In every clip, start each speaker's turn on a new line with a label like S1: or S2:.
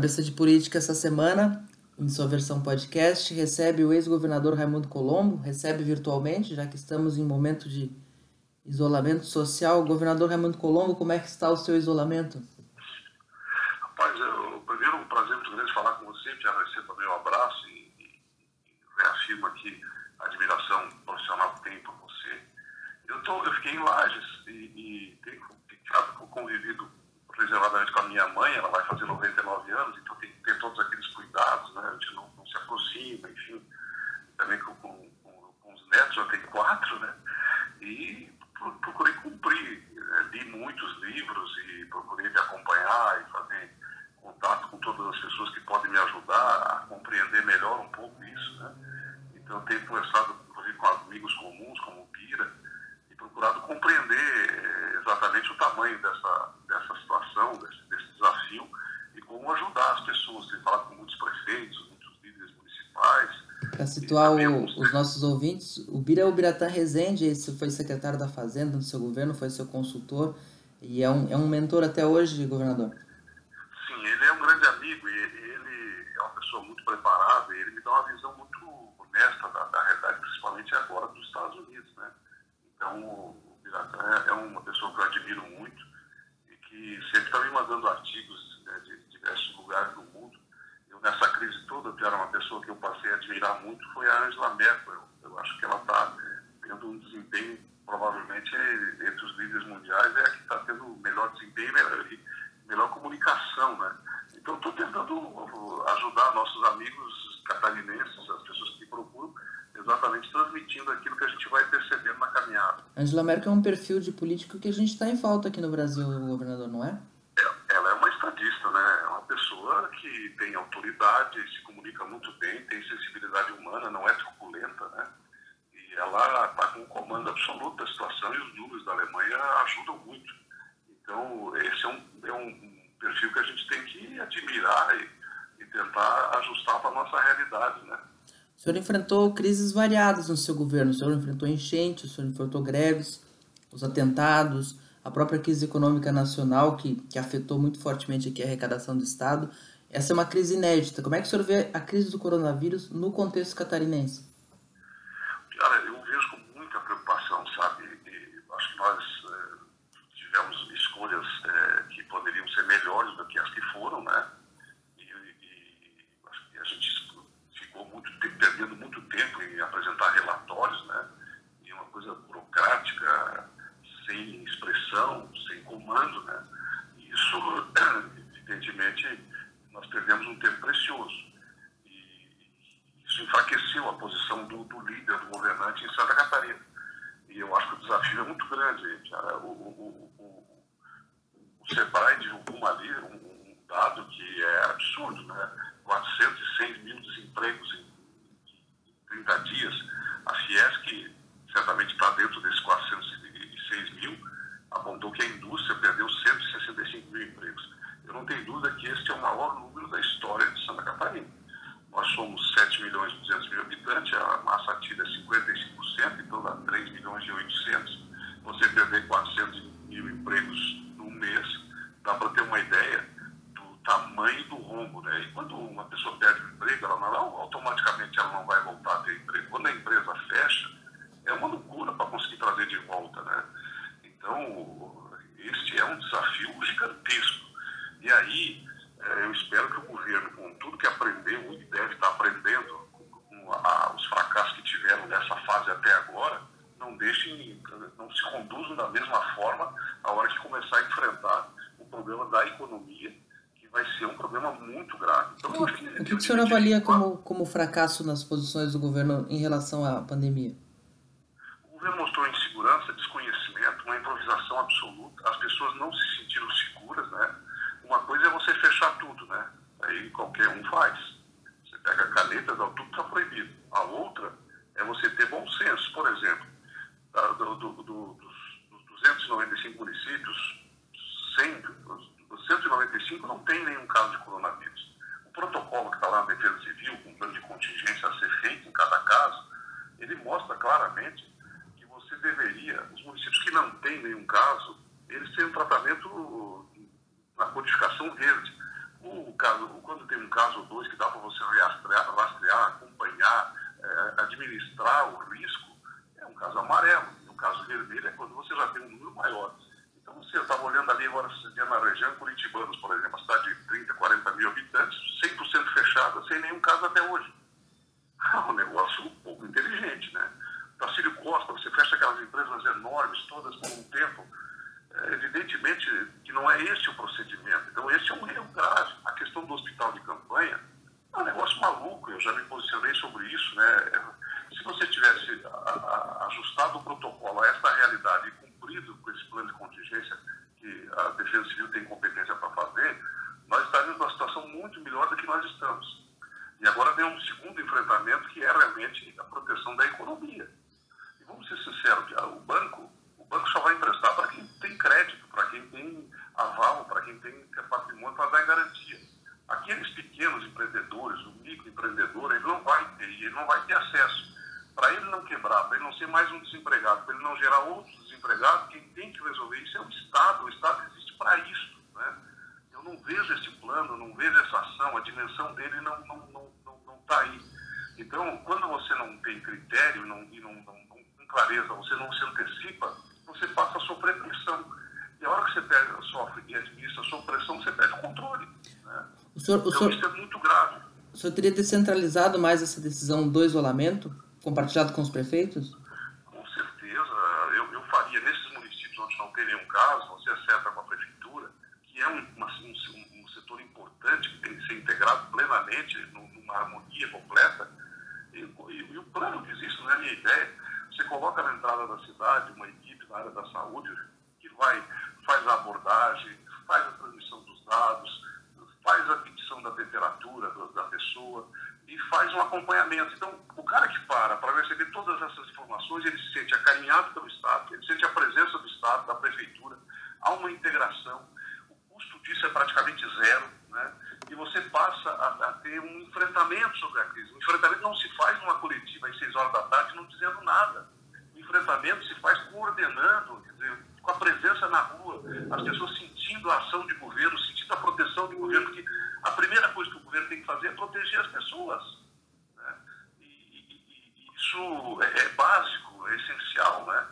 S1: Cabeça de Política essa semana, em sua versão podcast, recebe o ex-governador Raimundo Colombo, recebe virtualmente, já que estamos em momento de isolamento social. Governador Raimundo Colombo, como é que está o seu isolamento?
S2: Rapaz, eu, primeiro um prazer muito grande falar com você, te agradecer também um abraço e, e, e reafirmo aqui a admiração profissional que tenho por você. Eu, tô, eu fiquei em Lages e, e tenho ficado convivido reservadamente com a minha mãe, ela vai fazer 99 anos, então tem que ter todos aqueles cuidados, né? A gente não, não se aproxima, enfim. Também com, com, com, os netos, já tem quatro, né? E procurei cumprir. Né? Li muitos livros e procurei me acompanhar e fazer contato com todas as pessoas que podem me ajudar a compreender melhor um pouco isso, né? Então, tenho conversado, inclusive, com amigos comuns, como o Pira, e procurado compreender eh, exatamente o tamanho dessa, dessa situação, desse, desse desafio, e como ajudar as pessoas. Tenho falado com muitos prefeitos, muitos líderes municipais.
S1: Situar o, os nossos ouvintes, o Bira é o Biratã Rezende, esse foi secretário da Fazenda do seu governo, foi seu consultor, e é um, é um mentor até hoje, governador.
S2: Sim, ele é um grande amigo e ele é uma pessoa muito preparada e ele me dá uma visão muito honesta da, da realidade, principalmente agora dos Estados Unidos, né? Então, o Biratã é uma pessoa que eu admiro muito e que sempre está me mandando artigos né, de diversos lugares do mundo. Eu, nessa que era uma pessoa que eu passei a admirar muito, foi a Angela Merkel. Eu, eu acho que ela está tendo um desempenho, provavelmente, entre os líderes mundiais, é a que está tendo melhor desempenho e melhor, melhor comunicação, né? Então, estou tentando ajudar nossos amigos catarinenses, as pessoas que procuram, exatamente transmitindo aquilo que a gente vai percebendo na caminhada.
S1: Angela Merkel é um perfil de político que a gente está em falta aqui no Brasil, governador, não é?
S2: é? Ela é uma estadista, né? É uma pessoa que tem autoridade, se comunica muito bem, tem sensibilidade humana, não é truculenta, né? E ela está com o comando absoluto da situação e os números da Alemanha ajudam muito. Então, esse é um, é um perfil que a gente tem que admirar e, e tentar ajustar para a nossa realidade, né?
S1: O senhor enfrentou crises variadas no seu governo. O senhor enfrentou enchentes, o senhor enfrentou greves, os atentados, a própria crise econômica nacional, que, que afetou muito fortemente aqui a arrecadação do Estado. Essa é uma crise inédita. Como é que o senhor vê a crise do coronavírus no contexto catarinense?
S2: Cara, eu vejo com muita preocupação, sabe? E acho que nós eh, tivemos escolhas eh, que poderiam ser melhores do que as que foram, né? E, e acho que a gente ficou muito perdendo muito tempo em apresentar relatórios, né? E uma coisa burocrática, sem expressão, sem comando, né? E isso, evidentemente, nós perdemos um tempo precioso. E isso enfraqueceu a posição do, do líder, do governante em Santa Catarina. E eu acho que o desafio é muito grande. O, o, o, o SEBRAE divulgou ali um, um dado que é absurdo, né? 406 mil desempregos em 30 dias. A Fiesc, certamente está dentro desses 406 mil, apontou que a indústria perdeu 165 mil empregos. Eu não tenho dúvida que este é o maior número da história de Santa Catarina. Nós somos 7 milhões e 200 mil habitantes, a massa ativa é 55%, então dá 3 milhões e 800. Você perder 400 mil empregos num mês, dá para ter uma ideia tamanho do rombo, né? E quando uma pessoa perde o emprego, ela não, automaticamente ela não vai voltar a ter emprego. Quando a empresa fecha, é uma loucura para conseguir trazer de volta, né? Então, este é um desafio gigantesco. E aí, é, eu espero que o governo, com tudo que aprendeu e deve estar aprendendo, com a, os fracassos que tiveram nessa fase até agora, não deixem, não se conduzam da mesma forma a hora que começar a enfrentar o problema da economia vai ser um problema muito grave. Então,
S1: o que, o que o senhor avalia como, como fracasso nas posições do governo em relação à pandemia?
S2: O governo mostrou insegurança, desconhecimento, uma improvisação absoluta. As pessoas não se sentiram seguras, né? Uma coisa é você fechar tudo, né? Aí qualquer um faz. Você pega a caneta, dá tudo está proibido. A outra é você ter bom senso. Por exemplo, do, do, do, dos 295 municípios, 100, 195 não tem nenhum caso de coronavírus. O protocolo que está lá na Defesa Civil, com um plano de contingência a ser feito em cada caso, ele mostra claramente que você deveria, os que não têm nenhum caso, eles têm um tratamento na codificação verde. O caso, quando tem um caso ou dois que dá para você rastrear acompanhar, é, administrar o risco, é um caso amarelo. E um caso vermelho é quando você já tem um número maior. Então, você estava olhando ali agora, na região Curitibanos, por exemplo, uma cidade de 30, 40 mil habitantes, 100% fechada, sem nenhum caso até hoje. É um negócio um pouco inteligente, né? Tacílio Costa, você fecha aquelas empresas enormes, todas por um tempo, é, evidentemente que não é esse o procedimento. Então, esse é um erro grave. A questão do hospital de campanha é um negócio maluco, eu já me posicionei sobre isso. Né? Se você tivesse a, a, ajustado o protocolo a esta realidade e cumprido com esse plano de contingência que a Defesa Civil tem competência para fazer, nós estaríamos numa situação muito melhor do que nós estamos. E agora vem um segundo enfrentamento que é realmente a proteção da economia. E vamos ser sinceros, o banco banco só vai emprestar para quem tem crédito, para quem tem aval, para quem tem patrimônio para dar garantia. Aqueles pequenos empreendedores, o microempreendedor, ele não vai ter, ele não vai ter acesso. Para ele não quebrar, para ele não ser mais um desempregado, para ele não gerar outros desempregados, quem tem que resolver isso é o Estado. O Estado existe para isso. Né? Eu não vejo esse plano, não vejo essa ação, a dimensão dele não está não, não, não, não tá aí. Então, quando você não tem critério não, e não, não, não com clareza, você não se antecipa, você passa a sofrer pressão. E a hora sofre e administra sob pressão, você perde o controle. Né? O senhor, o então senhor, isso é muito grave.
S1: O senhor teria descentralizado mais essa decisão do isolamento, compartilhado com os prefeitos?
S2: Com certeza. Eu, eu faria nesses municípios onde não tem nenhum caso, você acerta com a prefeitura, que é um, um, um setor importante que tem que ser integrado plenamente numa harmonia completa. E, e, e o plano que existe, não é a minha ideia, você coloca na entrada da cidade uma equipe na área da saúde, que vai, faz a abordagem, faz a transmissão dos dados, faz a medição da temperatura da pessoa e faz um acompanhamento. Então, o cara que para para receber todas essas informações, ele se sente acarinhado pelo Estado, ele sente a presença do Estado, Prefeitura, há uma integração, o custo disso é praticamente zero, né? e você passa a, a, ter um enfrentamento sobre a crise. O enfrentamento não se faz numa coletiva às seis horas da tarde não dizendo nada enfrentamento se faz coordenando, dizer, com a presença na rua, as pessoas sentindo a ação de governo, sentindo a proteção de governo, porque a primeira coisa que o governo tem que fazer é proteger as pessoas. Né? E, e, e, isso é, é, básico, é essencial, né?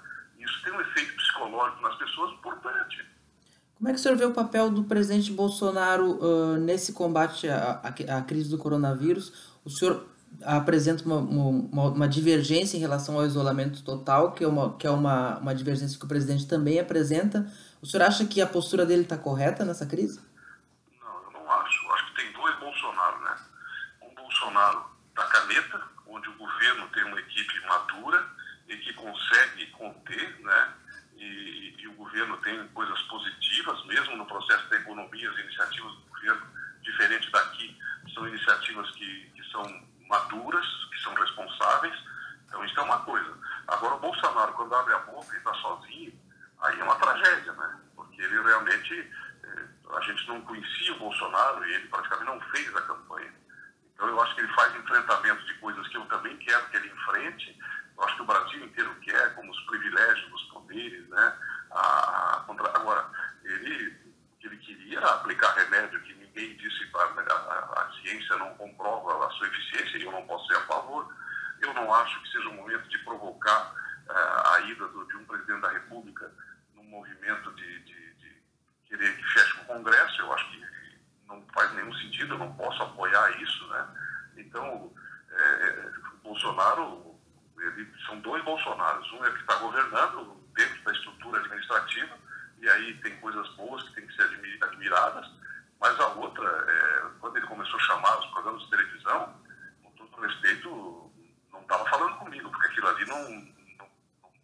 S2: Isso tem um efeito psicológico nas pessoas importante.
S1: Como é que o senhor vê o papel do presidente Bolsonaro uh, nesse combate à, à, à crise do coronavírus? O senhor apresenta uma, uma, uma, divergência em relação ao isolamento total, que é, uma, que é uma, uma divergência que o presidente também apresenta. O senhor acha que a postura dele está correta nessa crise?
S2: Não, eu não acho. Eu acho que tem dois Bolsonaro, né? Um Bolsonaro da caneta, onde o governo tem uma equipe madura e que consegue conter, né? E, e o governo tem coisas positivas, mesmo no processo da economia, as iniciativas do governo, diferente daqui, são iniciativas que, que são maduras, que são responsáveis. Então, isso é uma coisa. Agora, o Bolsonaro, quando abre a boca e está sozinho, aí é uma tragédia, né? Porque ele realmente, eh, a gente não conhecia o Bolsonaro e ele praticamente não fez a campanha. Então, eu acho que ele faz enfrentamento de coisas que eu também quero que ele enfrente. Eu acho que o Brasil inteiro quer, como os privilégios dos poderes, né? A, a. Agora, ele, ele queria aplicar remédio que ninguém disse, a, a, a, ciência não comprova a sua eficiência e eu não posso ser a favor. Eu não acho que seja o momento de provocar uh, a ida do, de um presidente da República num movimento de, de, de, querer que feche o Congresso. Eu acho que não faz nenhum sentido, eu não posso apoiar isso. Né? Então, é, Bolsonaro, ele, são dois Bolsonaros. Um é que está governando dentro da estrutura administrativa, e aí tem coisas boas que têm que ser admiradas, mas a outra, é, quando ele começou a chamar os programas de televisão, com todo respeito, não estava falando comigo, porque aquilo ali não,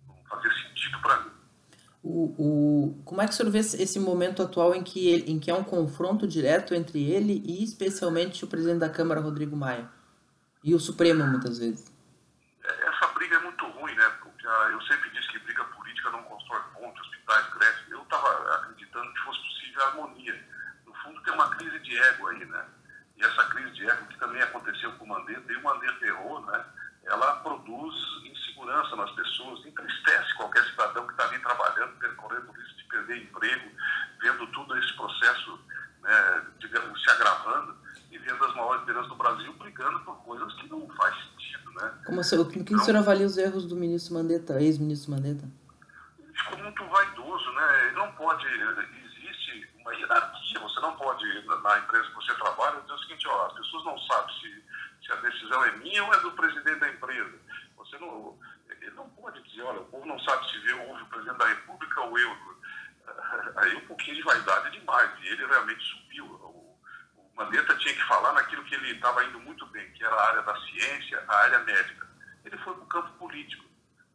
S2: não, fazia sentido para mim.
S1: O, o, como é que o senhor vê esse momento atual em que, ele, em que há um confronto direto entre ele e especialmente o presidente da Câmara, Rodrigo Maia? E o Supremo, muitas vezes?
S2: É, essa briga é muito ruim, né? Porque ah, eu sempre disse que briga política não constrói pontos, hospitais crescem. Eu estava acreditando que fosse possível harmonia fundo tem uma crise de ego aí, né? E essa crise de ego que também aconteceu com o Mandetta, e o Mandetta errou, né? Ela produz insegurança nas pessoas, entristece qualquer cidadão que está ali trabalhando, percorrendo
S1: o
S2: risco de perder emprego, vendo tudo esse processo, né, digamos, se agravando e vendo as maiores lideranças do Brasil brigando por coisas
S1: que não faz sentido. Né? Como o então, que o senhor então avalia os erros do ministro Mandetta, ex-ministro Mandetta?
S2: Ficou muito vaidoso, né? Ele não pode. Existe uma hierarquia, você não pode, na empresa que você trabalha, dizer o seguinte: ó, as pessoas não sabem se se a decisão é minha ou é do presidente da empresa. Você não, ele não pode dizer: olha, o povo não sabe se vê, ouve o presidente da república ou eu. Aí um pouquinho de vaidade é demais, e ele realmente subiu. O, o Mandetta tinha que falar naquilo que ele estava indo muito bem, que era a área da ciência, a área médica. Ele foi para o campo político.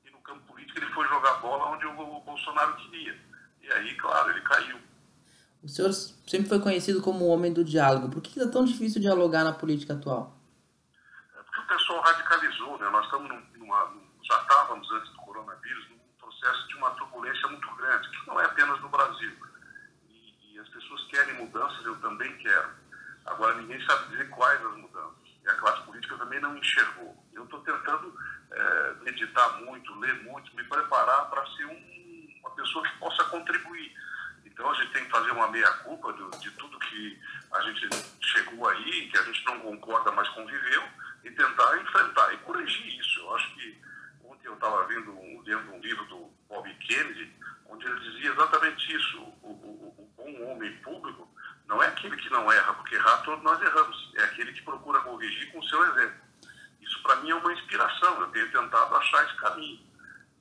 S2: E no campo político ele foi jogar bola onde o, o Bolsonaro queria. E aí, claro, ele caiu.
S1: O senhor sempre foi conhecido como o homem do diálogo. Por que é tão difícil dialogar na política atual?
S2: Pessoal radicalizou, né? Nós estamos numa, já estávamos antes do coronavírus num processo de uma turbulência muito grande, que não é apenas no Brasil. E, e as pessoas querem mudanças, eu também quero. Agora, ninguém sabe dizer quais as mudanças. E a classe política também não enxergou. Eu estou tentando é, meditar muito, ler muito, me preparar para ser um, uma pessoa que possa contribuir. Então, a gente tem que fazer uma meia-culpa de tudo que a gente chegou aí, que a gente não concorda, mas conviveu, e tentar enfrentar e corrigir isso. Eu acho que ontem eu estava lendo um livro do Bob Kennedy, onde ele dizia exatamente isso. O, o, o bom homem público não é aquele que não erra, porque errar todos nós erramos. É aquele que procura corrigir com o seu exemplo. Isso para mim é uma inspiração. Eu tenho tentado achar esse caminho.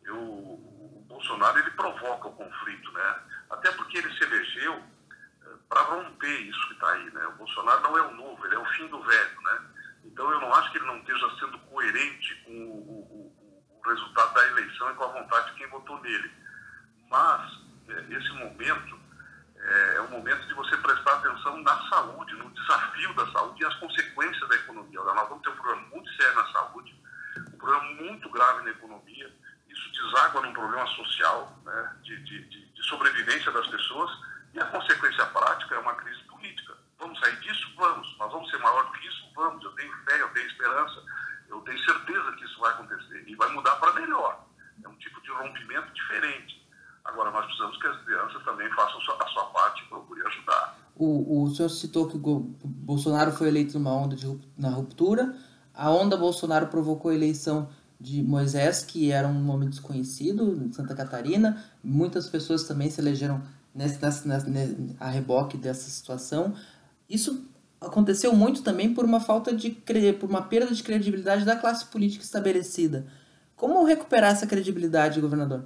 S2: Eu, o Bolsonaro ele provoca o conflito, né? Até porque ele se elegeu eh, para romper isso que está aí, né? O Bolsonaro não é o novo, ele é o fim do velho, né? Então eu não acho que ele não esteja sendo coerente com o, o, o resultado da eleição e com a vontade de quem votou nele. Mas eh, esse momento é, é o momento de você prestar atenção na saúde, no desafio da saúde e as consequências da economia. Nós vamos ter um problema muito sério na saúde, um problema muito grave na economia. Isso deságua num problema social, né, de, de, de sobrevivência das pessoas, e a consequência prática é uma crise política. Vamos sair disso? Vamos. Mas vamos ser maior do que isso? Vamos. Eu tenho fé, eu tenho esperança, eu tenho certeza que isso vai acontecer e vai mudar para melhor. É um tipo de rompimento diferente. Agora, nós precisamos que as crianças também façam a sua parte e procurem ajudar. O,
S1: o senhor citou que o Bolsonaro foi eleito numa onda de, na ruptura. A onda Bolsonaro provocou a eleição de Moisés, que era um nome desconhecido em Santa Catarina. Muitas pessoas também se elegeram nesse, nesse, nesse, a reboque dessa situação. Isso aconteceu muito também por uma falta de por uma perda de credibilidade da classe política estabelecida. Como recuperar essa credibilidade, governador?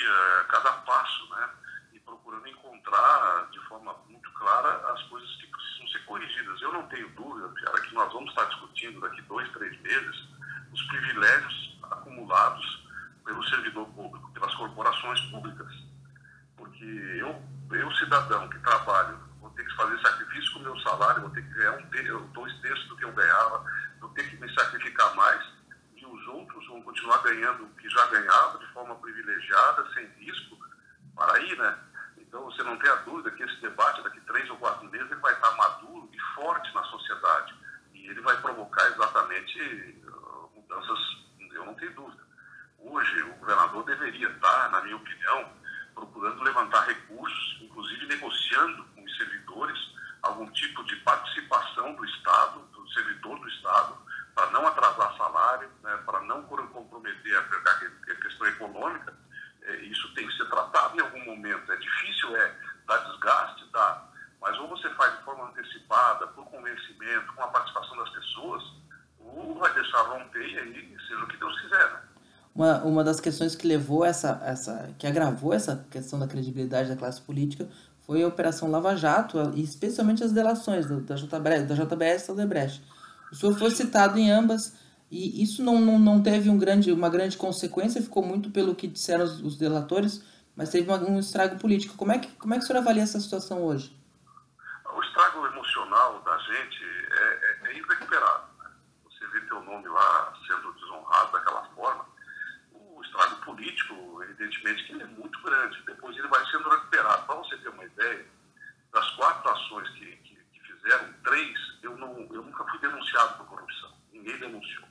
S2: dia, cada passo, né? E procurando encontrar de forma muito clara as coisas que precisam ser corrigidas. Eu não tenho dúvida, Piara, que nós vamos estar discutindo daqui dois, três meses os privilégios acumulados pelo servidor público, pelas corporações públicas. Porque eu, eu cidadão que trabalho, vou ter que fazer sacrifício com o meu salário, vou ter que ganhar um, dois terços do que eu ganhava, vou ter que me sacrificar mais os outros vão continuar ganhando o que já ganhava de forma privilegiada, sem risco, para aí, né? Então você não tem a dúvida que esse debate daqui três ou quatro meses ele vai estar maduro e forte na sociedade e ele vai provocar exatamente uh, mudanças, eu não tenho dúvida. Hoje o governador deveria estar, na minha opinião, procurando levantar recursos, inclusive negociando com os servidores algum tipo de participação do Estado, do servidor do Estado, para não atrasar salário, né, para não comprometer a, questão econômica, é, isso tem que ser tratado em algum momento. É difícil, é, dar desgaste, dá, mas ou você faz de forma antecipada, por convencimento, com a participação das pessoas, ou vai deixar romper e aí seja o que Deus quiser. Né?
S1: Uma, uma das questões que levou essa, essa, que agravou essa questão da credibilidade da classe política foi a Operação Lava Jato, e especialmente as delações da JBS, da JBS e da Odebrecht. O senhor foi citado em ambas e isso não, não, não teve um grande, uma grande consequência, ficou muito pelo que disseram os, os delatores, mas teve uma, um estrago político. Como é, que, como é que o senhor avalia essa situação hoje?
S2: O estrago emocional da gente é, é, é irrecuperável. Né? Você vê teu nome lá sendo desonrado daquela forma. O estrago político, evidentemente, que ele é muito grande. Depois ele vai sendo recuperado. Para você ter uma ideia, das quatro ações que, que, que fizeram, três eu, não, eu nunca fui denunciado por corrupção. Ninguém denunciou.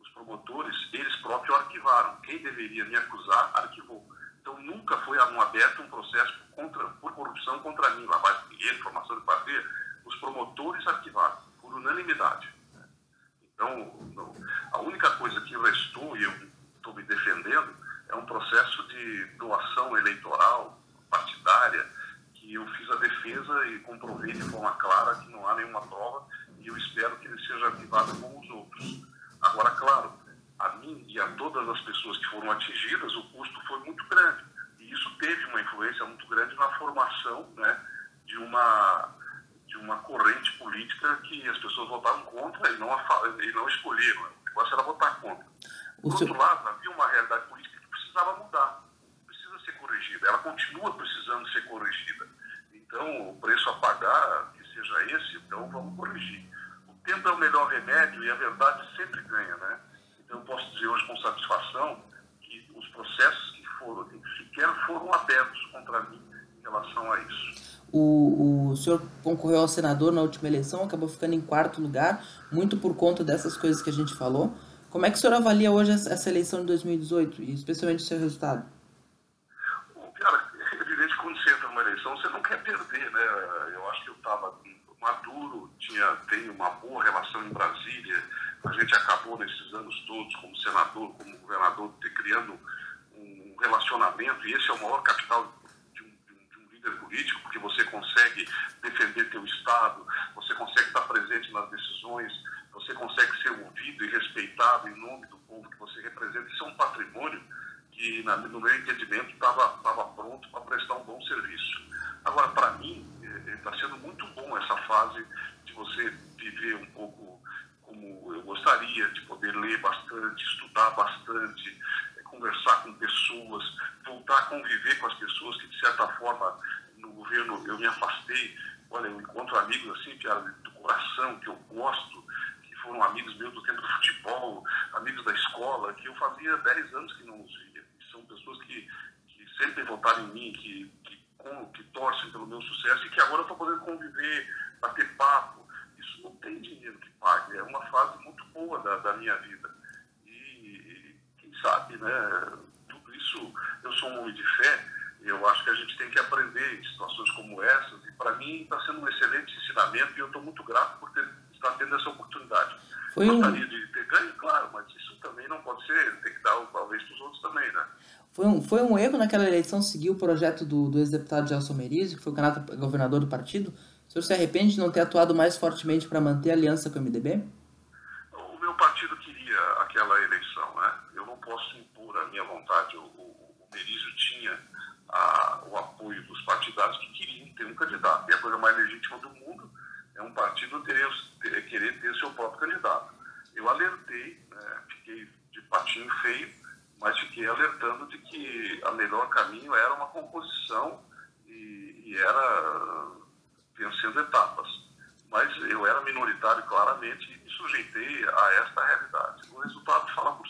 S2: Os promotores, eles próprios arquivaram. Quem deveria me acusar, arquivou. Então, nunca foi aberto um processo contra, por corrupção contra mim, lavagem de dinheiro, formação de patria. Os promotores arquivaram, por unanimidade. Então, a única coisa que restou, e eu estou me defendendo, é um processo de doação eleitoral partidária, que eu fiz a defesa e comprovei de forma clara que não há nenhuma prova, e eu espero que ele seja ativado como os outros. Agora, claro, a mim e a todas as pessoas que foram atingidas, o custo foi muito grande. E isso teve uma influência muito grande na formação né, de, uma, de uma corrente política que as pessoas votaram contra e não, e não escolheram. O negócio era votar contra. Por outro lado, havia uma realidade política precisava mudar, precisa ser corrigida. Ela continua precisando ser corrigida. Então, o preço a pagar, que seja esse, então vamos corrigir. O tempo é o melhor remédio e a verdade sempre ganha, né? Então, eu posso dizer hoje com satisfação que os processos que foram, que sequer foram abertos contra mim em relação a isso.
S1: O, o senhor concorreu ao senador na última eleição, acabou ficando em quarto lugar, muito por conta dessas coisas que a gente falou. Como é que o senhor avalia hoje essa eleição de 2018 e especialmente o seu resultado?
S2: Cara, é evidente quando você entra numa eleição, você não quer perder, né? Eu acho que eu estava maduro, tinha, tenho uma boa relação em Brasília, a gente acabou nesses anos todos, como senador, como governador, ter, criando um relacionamento, e esse é o maior capital de um, de um, de um líder político, porque você consegue defender teu Estado, você consegue estar presente nas decisões, você consegue ser ouvido e respeitado em nome do povo que você representa. Isso é um patrimônio que, no meu entendimento, estava pronto para prestar um bom serviço. Agora, para mim, está é, sendo muito bom essa fase de você viver um pouco como eu gostaria, de poder ler bastante, estudar bastante, é, conversar com pessoas, voltar a conviver com as pessoas que, de certa forma, no governo eu me afastei. Olha, eu encontro amigos assim, que do coração, que eu gosto, foram amigos meus do tempo do futebol, amigos da escola, que eu fazia 10 anos que não os via. São pessoas que, que sempre votaram em mim, que, que, que torcem pelo meu sucesso e que agora eu estou podendo conviver, bater papo, isso não tem dinheiro que pague. É uma fase muito boa da, da minha vida. E, e, quem sabe, né? Tudo isso, eu sou um homem de fé, eu acho que a gente tem que aprender em situações como essas. E para mim está sendo um excelente ensinamento e eu estou muito grato por ter, estar tendo essa oportunidade. Foi Gostaria um... de ter ganho, claro, mas isso também não pode ser, tem que dar uma vez para os outros também, né?
S1: Foi um, foi um erro naquela eleição seguir o projeto do, do ex-deputado Gelson Merizio, que foi o candidato governador do partido, o senhor se arrepende de não ter atuado mais fortemente para manter a aliança com o MDB?
S2: O meu partido queria aquela eleição, né? Eu não posso impor a minha vontade. O, o, o Merizio tinha a, o apoio dos partidários que queriam ter um candidato. E a coisa mais legítima do mundo é um partido ter, ter, querer ter seu próprio candidato. Eu alertei, né? fiquei de patinho feio, mas fiquei alertando de que a melhor caminho era uma composição e, e era vencendo etapas. Mas eu era minoritário claramente e me sujeitei a esta realidade. O resultado fala por.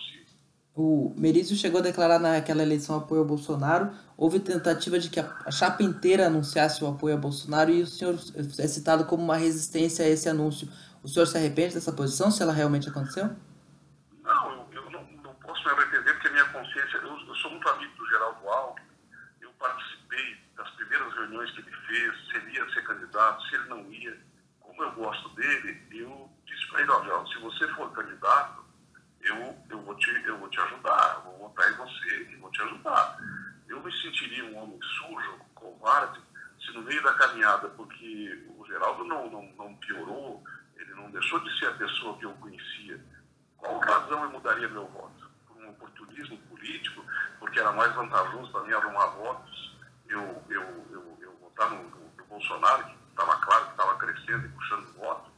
S1: O Merizio chegou a declarar naquela eleição apoio ao Bolsonaro. Houve tentativa de que a chapa inteira anunciasse o apoio ao Bolsonaro e o senhor é citado como uma resistência a esse anúncio. O senhor se arrepende dessa posição, se ela realmente aconteceu?
S2: Não, eu, não, não, posso me arrepender porque a minha consciência... Eu, eu sou muito amigo do Geraldo Alckmin, eu participei das primeiras reuniões que ele fez, se ele ia ser candidato, se ele não ia. Como eu gosto dele, eu disse para ele, olha, se você for candidato, eu, vou te, eu vou te ajudar, eu vou votar em você e vou te ajudar. Eu me sentiria um homem sujo, covarde, se no meio da caminhada, porque o Geraldo não, não, não piorou, ele não deixou de ser a pessoa que eu conhecia, qual razão eu mudaria meu voto? Por um oportunismo político, porque era mais vantajoso para mim arrumar votos, eu, eu, eu, eu votar no, no, no Bolsonaro, que estava claro que estava crescendo e puxando voto,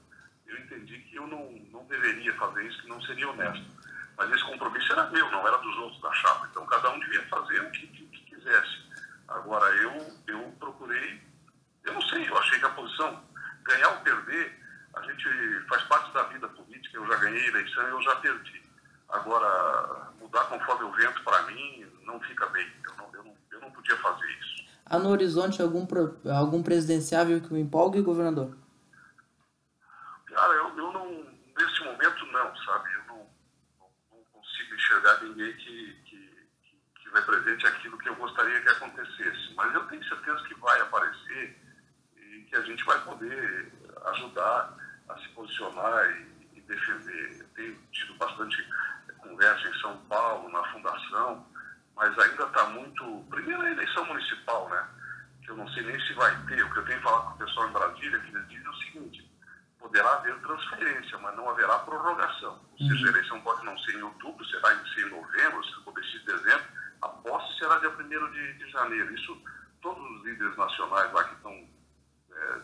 S2: eu entendi que eu não, não deveria fazer isso, que não seria honesto. Mas esse compromisso era meu, não era dos outros da chapa. Então cada um devia fazer o que, que, que quisesse. Agora eu, eu procurei, eu não sei, eu achei que a posição, ganhar ou perder, a gente faz parte da vida política, eu já ganhei eleição e eu já perdi. Agora, mudar conforme o vento, para mim, não fica bem. Eu não, eu, não, eu não podia fazer isso.
S1: Há no horizonte algum, algum presidenciável que o empolgue, governador?
S2: Cara, eu, eu não, nesse momento não, sabe? Eu não, não, não enxergar ninguém que, que, que, represente aquilo que eu gostaria que acontecesse. Mas eu tenho certeza que vai aparecer e que a gente vai poder ajudar a se posicionar e, e defender. Eu tenho tido bastante conversa em São Paulo, na fundação, mas ainda está muito. Primeiro a eleição municipal, né? Que eu não sei nem se vai ter. O que eu tenho falado com o pessoal em Brasília, que eles dizem o seguinte: poderá haver transferência, mas não haverá prorrogação. Ou seja, a eleição pode não ser em outubro, será em, em novembro, se for de dezembro, a posse será dia 1 de, de janeiro. Isso, todos os líderes nacionais lá que estão é,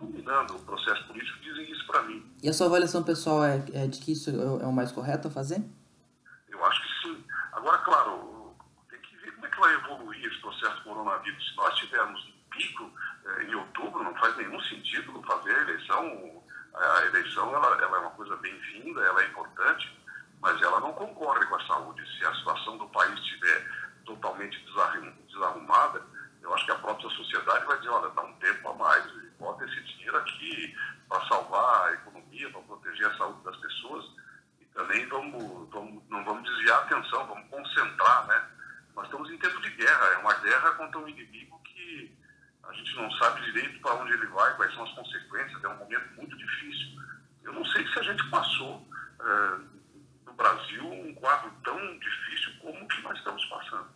S2: dominando o processo político dizem isso para mim.
S1: E a sua avaliação pessoal é, é de que isso é, é o mais correto a fazer?
S2: Eu acho que sim. Agora, claro, tem que ver como é que vai evoluir esse processo do coronavírus. Se nós tivermos um pico em outubro, não faz nenhum sentido fazer a eleição. A eleição ela, ela é uma coisa bem-vinda, ela é importante, mas ela não concorre com a saúde. Se a situação do país estiver totalmente desarrumada, eu acho que a própria sociedade vai dizer, olha, dá um tempo a mais, bota esse dinheiro aqui para salvar a economia, para proteger a saúde das pessoas e também vamos, vamos, não vamos desviar a atenção, vamos concentrar, né? Nós estamos em tempo de guerra, é uma guerra contra um inimigo a gente não sabe direito para onde ele vai, quais são as consequências, é um momento muito difícil. Eu não sei se a gente passou é, no Brasil um quadro tão difícil como o que nós estamos passando.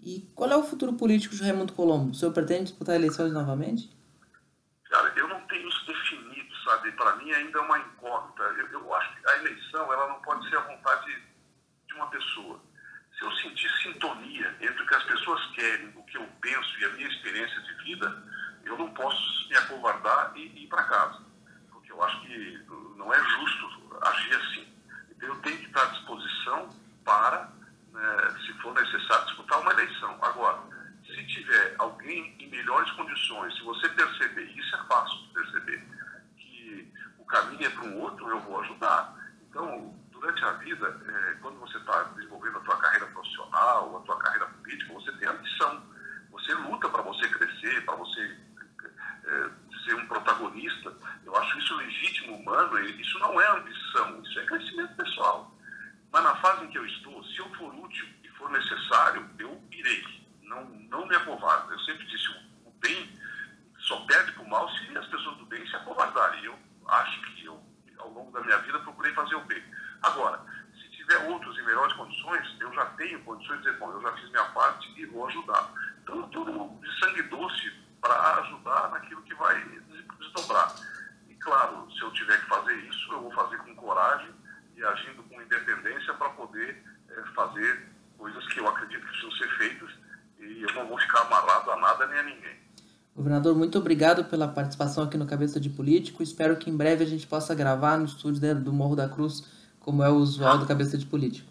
S1: E qual é o futuro político de Raimundo Colombo? O senhor pretende disputar eleições novamente?
S2: Cara, eu não tenho isso definido, sabe? Para mim ainda é uma incógnita. Eu, eu, acho que a eleição ela não pode ser a vontade de uma pessoa. Se eu sentir sintonia entre o que as pessoas querem, o que eu penso e a minha experiência de vida, eu não posso me acovardar e, e ir para casa. Porque eu acho que não é justo agir assim. Então eu tenho que estar à disposição para, né, se for necessário, disputar uma eleição. Agora, se tiver alguém em melhores condições, se você perceber, isso é fácil de perceber, que o caminho é para um outro, eu vou ajudar. Então, durante a vida, é, quando você está desenvolvendo a tua carreira profissional, a tua carreira política, você tem a missão. Você luta para para você é, ser um protagonista. Eu acho isso legítimo, humano. Isso não é ambição, isso é crescimento pessoal. Mas na fase em que eu estou, se eu for útil e for necessário, eu irei não, não me acovardo. Eu sempre disse, o bem só perde para o mal se as pessoas do bem se acovardarem. Eu acho que eu, ao longo da minha vida, procurei fazer o bem. Agora, se tiver outros em melhores condições, eu já tenho condições de dizer, bom, eu já fiz minha parte e vou ajudar. Então, eu estou de sangue doce para ajudar naquilo que vai desdobrar. E, claro, se eu tiver que fazer isso, eu vou fazer com coragem e agindo com independência para poder é, fazer coisas que eu acredito que precisam ser feitas e eu não vou ficar amarrado a nada nem a ninguém.
S1: Governador, muito obrigado pela participação aqui no Cabeça de Político. Espero que em breve a gente possa gravar no estúdio do Morro da Cruz, como é o usual do Cabeça de Político.